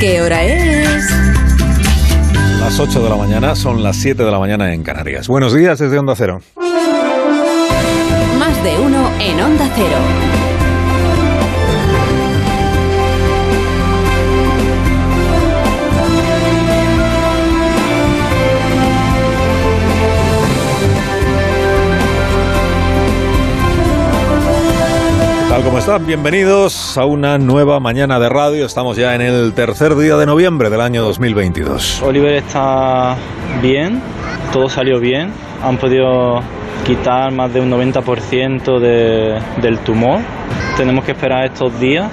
¿qué hora es? Las 8 de la mañana, son las 7 de la mañana en Canarias. Buenos días desde Onda Cero. Más de uno en Onda Cero. Están? Bienvenidos a una nueva mañana de radio. Estamos ya en el tercer día de noviembre del año 2022. Oliver está bien, todo salió bien. Han podido quitar más de un 90% de, del tumor. Tenemos que esperar estos días.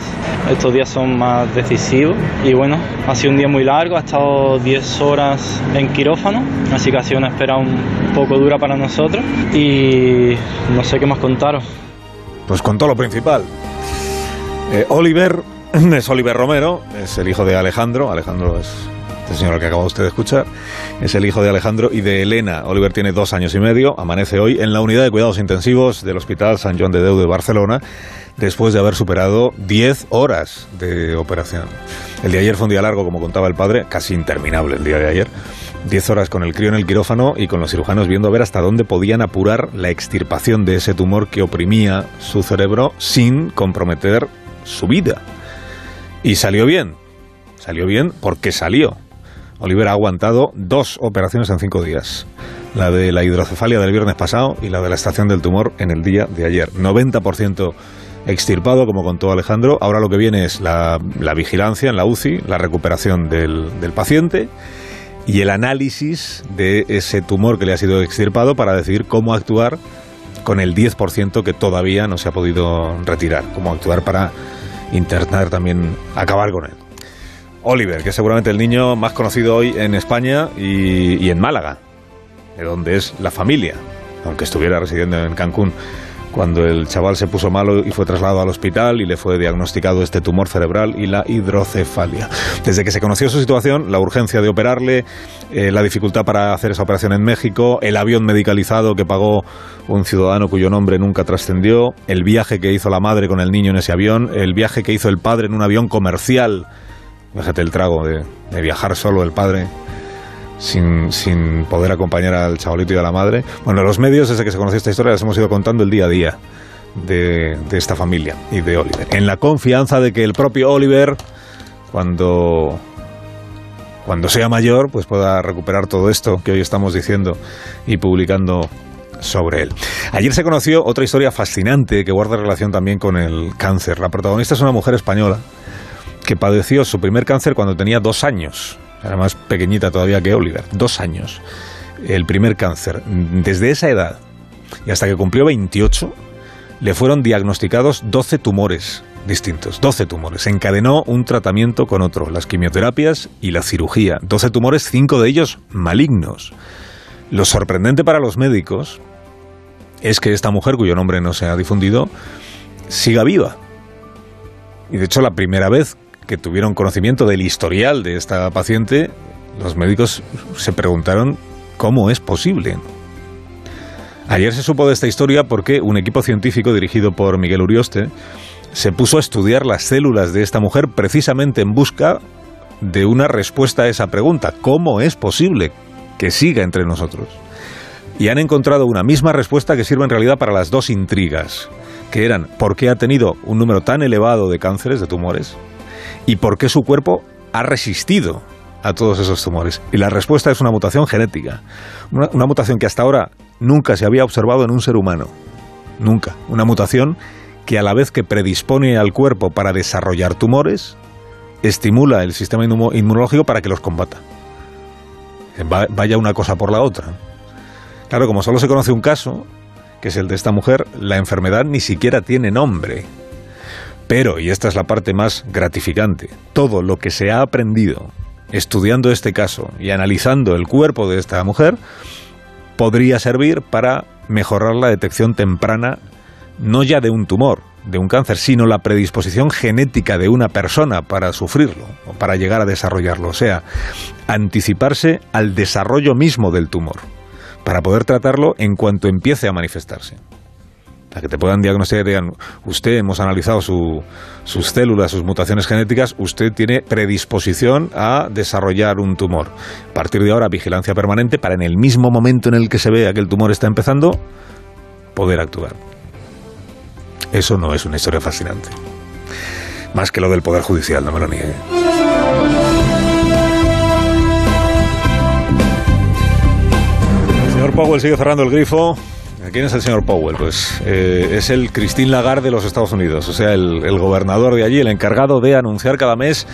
Estos días son más decisivos. Y bueno, ha sido un día muy largo. Ha estado 10 horas en quirófano. Así que ha sido una espera un poco dura para nosotros. Y no sé qué más contaros. Pues contó lo principal. Eh, Oliver es Oliver Romero, es el hijo de Alejandro. Alejandro es este señor al que acaba usted de escuchar. Es el hijo de Alejandro y de Elena. Oliver tiene dos años y medio. Amanece hoy en la unidad de cuidados intensivos del Hospital San Joan de Déu de Barcelona después de haber superado 10 horas de operación. El de ayer fue un día largo, como contaba el padre, casi interminable el día de ayer. 10 horas con el crío en el quirófano y con los cirujanos viendo a ver hasta dónde podían apurar la extirpación de ese tumor que oprimía su cerebro sin comprometer su vida. Y salió bien. Salió bien porque salió. Oliver ha aguantado dos operaciones en cinco días. La de la hidrocefalia del viernes pasado y la de la estación del tumor en el día de ayer. 90% extirpado, como contó Alejandro. Ahora lo que viene es la, la vigilancia en la UCI, la recuperación del, del paciente y el análisis de ese tumor que le ha sido extirpado para decidir cómo actuar con el 10% que todavía no se ha podido retirar, cómo actuar para internar también, acabar con él. Oliver, que es seguramente el niño más conocido hoy en España y, en Málaga, de donde es la familia, aunque estuviera residiendo en Cancún cuando el chaval se puso malo y fue trasladado al hospital y le fue diagnosticado este tumor cerebral y la hidrocefalia. Desde que se conoció su situación, la urgencia de operarle, eh, la dificultad para hacer esa operación en México, el avión medicalizado que pagó un ciudadano cuyo nombre nunca trascendió, el viaje que hizo la madre con el niño en ese avión, el viaje que hizo el padre en un avión comercial. Fíjate el trago de, de viajar solo el padre sin, sin, poder acompañar al chavalito y a la madre. Bueno, los medios, desde que se conoció esta historia, les hemos ido contando el día a día de, de, esta familia y de Oliver. En la confianza de que el propio Oliver, cuando, cuando sea mayor, pues pueda recuperar todo esto que hoy estamos diciendo y publicando sobre él. Ayer se conoció otra historia fascinante que guarda relación también con el cáncer. La protagonista es una mujer española que padeció su primer cáncer cuando tenía dos años era más pequeñita todavía que Oliver, dos años, el primer cáncer. Desde esa edad y hasta que cumplió 28, le fueron diagnosticados 12 tumores distintos, 12 tumores. Encadenó un tratamiento con otro, las quimioterapias y la cirugía. 12 tumores, 5 de ellos malignos. Lo sorprendente para los médicos es que esta mujer, cuyo nombre no se ha difundido, siga viva. Y de hecho la primera vez que tuvieron conocimiento del historial de esta paciente, los médicos se preguntaron cómo es posible. Ayer se supo de esta historia porque un equipo científico dirigido por Miguel Urioste se puso a estudiar las células de esta mujer precisamente en busca de una respuesta a esa pregunta. ¿Cómo es posible que siga entre nosotros? Y han encontrado una misma respuesta que sirve en realidad para las dos intrigas, que eran por qué ha tenido un número tan elevado de cánceres, de tumores, y por qué su cuerpo ha resistido a todos esos tumores. Y la respuesta es una mutación genética, una, mutación que hasta ahora nunca se había observado en un ser humano, nunca. Una mutación que a la vez que predispone al cuerpo para desarrollar tumores, estimula el sistema inmunológico para que los combata. Vaya una cosa por la otra. Claro, como solo se conoce un caso, que es el de esta mujer, la enfermedad ni siquiera tiene nombre. Pero, y esta es la parte más gratificante, todo lo que se ha aprendido estudiando este caso y analizando el cuerpo de esta mujer podría servir para mejorar la detección temprana no ya de un tumor, de un cáncer, sino la predisposición genética de una persona para sufrirlo o para llegar a desarrollarlo, o sea, anticiparse al desarrollo mismo del tumor, para poder tratarlo en cuanto empiece a manifestarse. Para que te puedan diagnosticar, digan, usted hemos analizado sus células, sus mutaciones genéticas, usted tiene predisposición a desarrollar un tumor. A partir de ahora, vigilancia permanente para en el mismo momento en el que se vea que el tumor está empezando, poder actuar. Eso no es una historia fascinante. Más que lo del Poder Judicial, no me lo niegue. El señor Powell sigue cerrando el grifo ¿Quién es el señor Powell? Pues eh, es el Christine Lagarde de los Estados Unidos, o sea, el, el gobernador de allí, el encargado de anunciar cada mes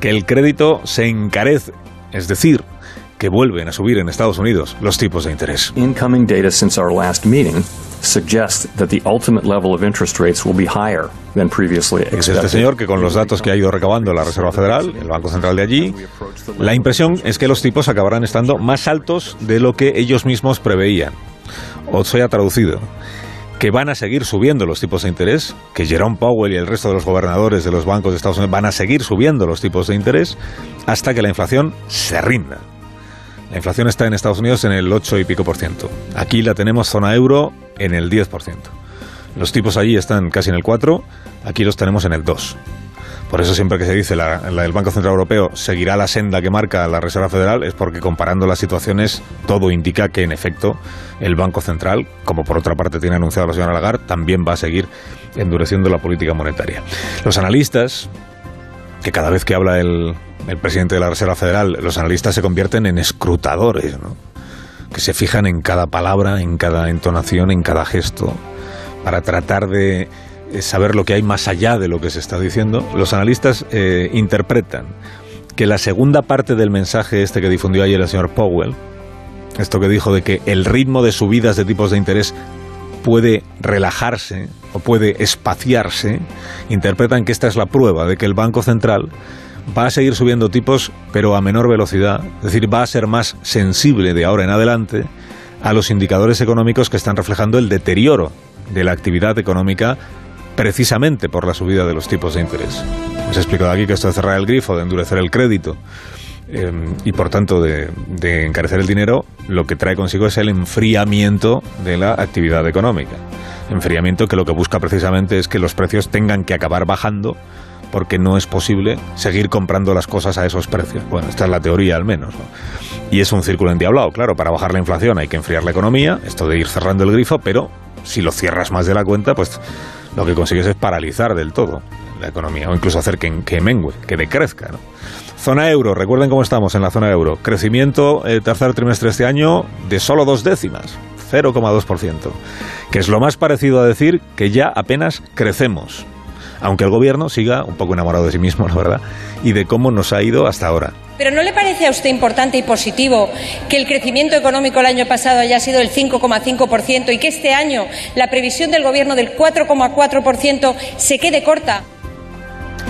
que el crédito se encarece, es decir, que vuelven a subir en Estados Unidos los tipos de interés. Incoming data since our last meeting suggests that the ultimate level of interest rates will be higher than previously expected. Es este señor que con los datos que ha ido recabando la Reserva Federal, el Banco Central de allí, la impresión es que los tipos acabarán estando más altos de lo que ellos mismos preveían o se ha traducido que van a seguir subiendo los tipos de interés, que Jerome Powell y el resto de los gobernadores de los bancos de Estados Unidos van a seguir subiendo los tipos de interés hasta que la inflación se rinda. La inflación está en Estados Unidos en el 8 y pico por ciento. Aquí la tenemos zona euro en el 10 por ciento. Los tipos allí están casi en el 4, aquí los tenemos en el 2. Por eso siempre que se dice la, el Banco Central Europeo seguirá la senda que marca la Reserva Federal es porque comparando las situaciones todo indica que en efecto el Banco Central, como por otra parte tiene anunciado la señora Lagarde, también va a seguir endureciendo la política monetaria. Los analistas, que cada vez que habla el, el presidente de la Reserva Federal, los analistas se convierten en escrutadores, ¿no? que se fijan en cada palabra, en cada entonación, en cada gesto, para tratar de saber lo que hay más allá de lo que se está diciendo, los analistas eh, interpretan que la segunda parte del mensaje este que difundió ayer el señor Powell, esto que dijo de que el ritmo de subidas de tipos de interés puede relajarse o puede espaciarse, interpretan que esta es la prueba de que el Banco Central va a seguir subiendo tipos, pero a menor velocidad, es decir, va a ser más sensible de ahora en adelante a los indicadores económicos que están reflejando el deterioro de la actividad económica precisamente por la subida de los tipos de interés. Os he explicado aquí que esto de cerrar el grifo, de endurecer el crédito eh, y por tanto de, encarecer el dinero, lo que trae consigo es el enfriamiento de la actividad económica. Enfriamiento que lo que busca precisamente es que los precios tengan que acabar bajando porque no es posible seguir comprando las cosas a esos precios. Bueno, esta es la teoría al menos. ¿no? Y es un círculo endiablado, claro, para bajar la inflación hay que enfriar la economía, esto de ir cerrando el grifo, pero si lo cierras más de la cuenta, pues lo que consigues es paralizar del todo la economía o incluso hacer que, que mengue, que decrezca. ¿no? Zona euro, recuerden cómo estamos en la zona euro. Crecimiento el tercer trimestre de este año de solo dos décimas, 0,2%, que es lo más parecido a decir que ya apenas crecemos, aunque el gobierno siga un poco enamorado de sí mismo, la verdad, y de cómo nos ha ido hasta ahora. ¿Pero no le parece a usted importante y positivo que el crecimiento económico el año pasado haya sido el 5,5% y que este año la previsión del Gobierno del 4,4% se quede corta?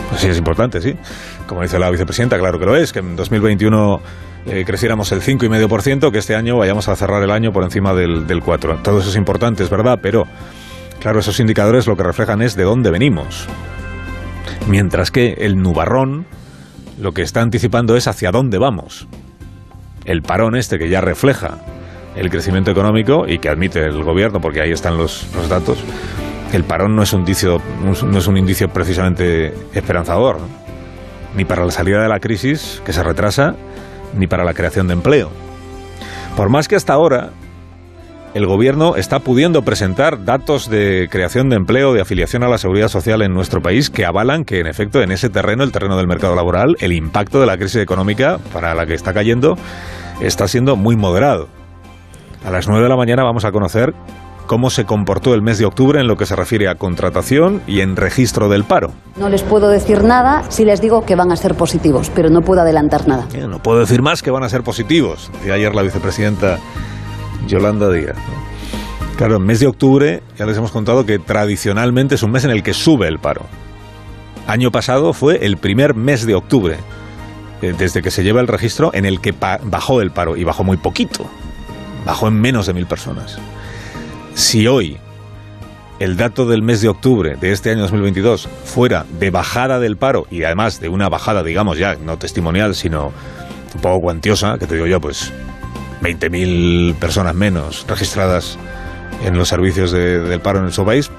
Pues sí, es importante, sí. Como dice la vicepresidenta, claro que lo es, que en 2021 eh, creciéramos el 5,5%, que este año vayamos a cerrar el año por encima del, del 4%. Todo eso es importante, es verdad, pero claro, esos indicadores lo que reflejan es de dónde venimos. Mientras que el nubarrón lo que está anticipando es hacia dónde vamos. El parón este que ya refleja el crecimiento económico y que admite el gobierno, porque ahí están los, los datos, el parón no es un indicio, no es un indicio precisamente esperanzador, ni para la salida de la crisis, que se retrasa, ni para la creación de empleo. Por más que hasta ahora el gobierno está pudiendo presentar datos de creación de empleo, de afiliación a la seguridad social en nuestro país que avalan que, en efecto, en ese terreno, el terreno del mercado laboral, el impacto de la crisis económica para la que está cayendo está siendo muy moderado. A las 9 de la mañana vamos a conocer cómo se comportó el mes de octubre en lo que se refiere a contratación y en registro del paro. No les puedo decir nada si les digo que van a ser positivos, pero no puedo adelantar nada. No puedo decir más que van a ser positivos, decía ayer la vicepresidenta Yolanda Díaz. Claro, el mes de octubre ya les hemos contado que tradicionalmente es un mes en el que sube el paro. Año pasado fue el primer mes de octubre, eh, desde que se lleva el registro, en el que bajó el paro, y bajó muy poquito. Bajó en menos de mil personas. Si hoy el dato del mes de octubre de este año 2022 fuera de bajada del paro, y además de una bajada, digamos ya, no testimonial, sino un poco cuantiosa, que te digo yo, pues 20.000 personas menos registradas en los servicios del paro en nuestro país,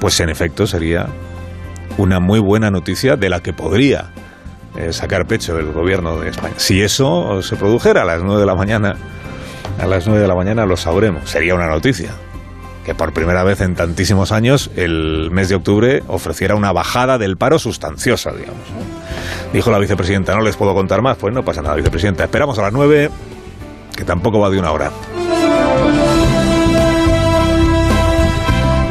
pues en efecto sería una muy buena noticia de la que podría eh, sacar pecho el gobierno de España. Si eso se produjera a las 9 de la mañana, a las 9 de la mañana lo sabremos. Sería una noticia que por primera vez en tantísimos años el mes de octubre ofreciera una bajada del paro sustanciosa, digamos. Dijo la vicepresidenta, no les puedo contar más, pues no pasa nada, vicepresidenta. Esperamos a las 9, tampoco va de una hora.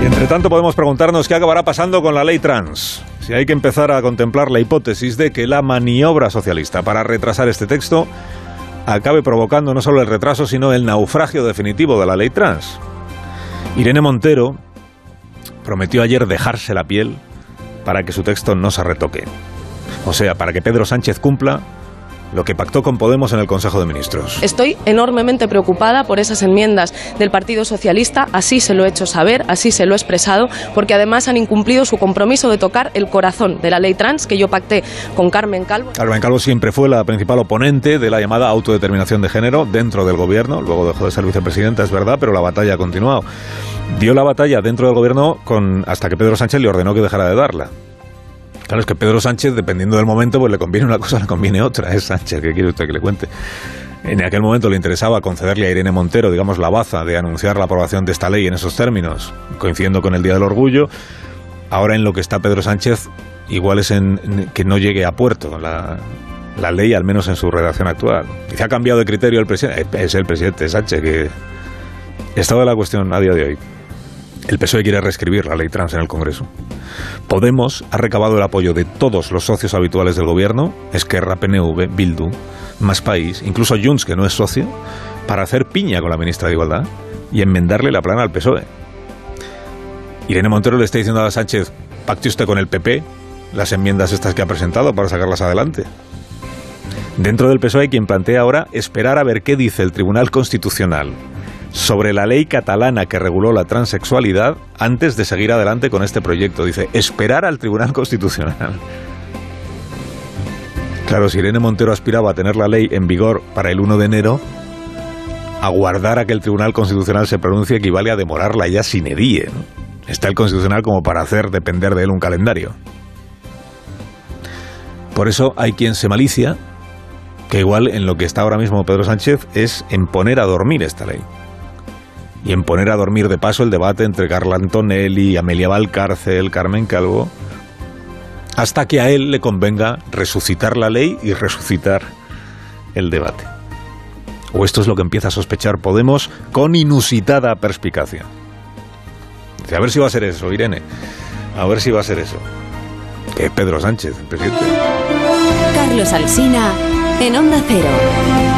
Y entre tanto podemos preguntarnos qué acabará pasando con la ley trans. Si hay que empezar a contemplar la hipótesis de que la maniobra socialista para retrasar este texto acabe provocando no solo el retraso, sino el naufragio definitivo de la ley trans. Irene Montero prometió ayer dejarse la piel para que su texto no se retoque. O sea, para que Pedro Sánchez cumpla lo que pactó con Podemos en el Consejo de Ministros. Estoy enormemente preocupada por esas enmiendas del Partido Socialista, así se lo he hecho saber, así se lo he expresado, porque además han incumplido su compromiso de tocar el corazón de la ley trans que yo pacté con Carmen Calvo. Carmen Calvo siempre fue la principal oponente de la llamada autodeterminación de género dentro del gobierno, luego dejó de ser vicepresidenta, es verdad, pero la batalla ha continuado. Dio la batalla dentro del gobierno con, hasta que Pedro Sánchez le ordenó que dejara de darla. Es que Pedro Sánchez, dependiendo del momento, pues le conviene una cosa, le conviene otra. Es Sánchez, ¿qué quiere usted que le cuente? En aquel momento le interesaba concederle a Irene Montero, digamos, la baza de anunciar la aprobación de esta ley en esos términos, coincidiendo con el Día del Orgullo. Ahora en lo que está Pedro Sánchez, igual es en, que no llegue a puerto la, ley, al menos en su redacción actual. Se ha cambiado de criterio el presidente. Es el presidente Sánchez que... Estado de la cuestión a día de hoy. El PSOE quiere reescribir la ley trans en el Congreso. Podemos ha recabado el apoyo de todos los socios habituales del gobierno, Esquerra, PNV, Bildu, Más País, incluso Junts, que no es socio, para hacer piña con la ministra de Igualdad y enmendarle la plana al PSOE. Irene Montero le está diciendo a Sánchez, pacte usted con el PP las enmiendas estas que ha presentado para sacarlas adelante. Dentro del PSOE hay quien plantea ahora esperar a ver qué dice el Tribunal Constitucional sobre la ley catalana que reguló la transexualidad antes de seguir adelante con este proyecto. Dice, esperar al Tribunal Constitucional. Claro, si Irene Montero aspiraba a tener la ley en vigor para el 1 de enero, aguardar a que el Tribunal Constitucional se pronuncie equivale a demorarla ya sin edie. Está el Constitucional como para hacer depender de él un calendario. Por eso hay quien se malicia que igual en lo que está ahora mismo Pedro Sánchez es en poner a dormir esta ley y en poner a dormir de paso el debate entre Carla Antonelli, Amelia Valcárcel, Carmen Calvo, hasta que a él le convenga resucitar la ley y resucitar el debate. O esto es lo que empieza a sospechar Podemos con inusitada perspicacia. a ver si va a ser eso, Irene. A ver si va a ser eso. Pedro Sánchez, presidente. Carlos Alsina, en Onda Cero.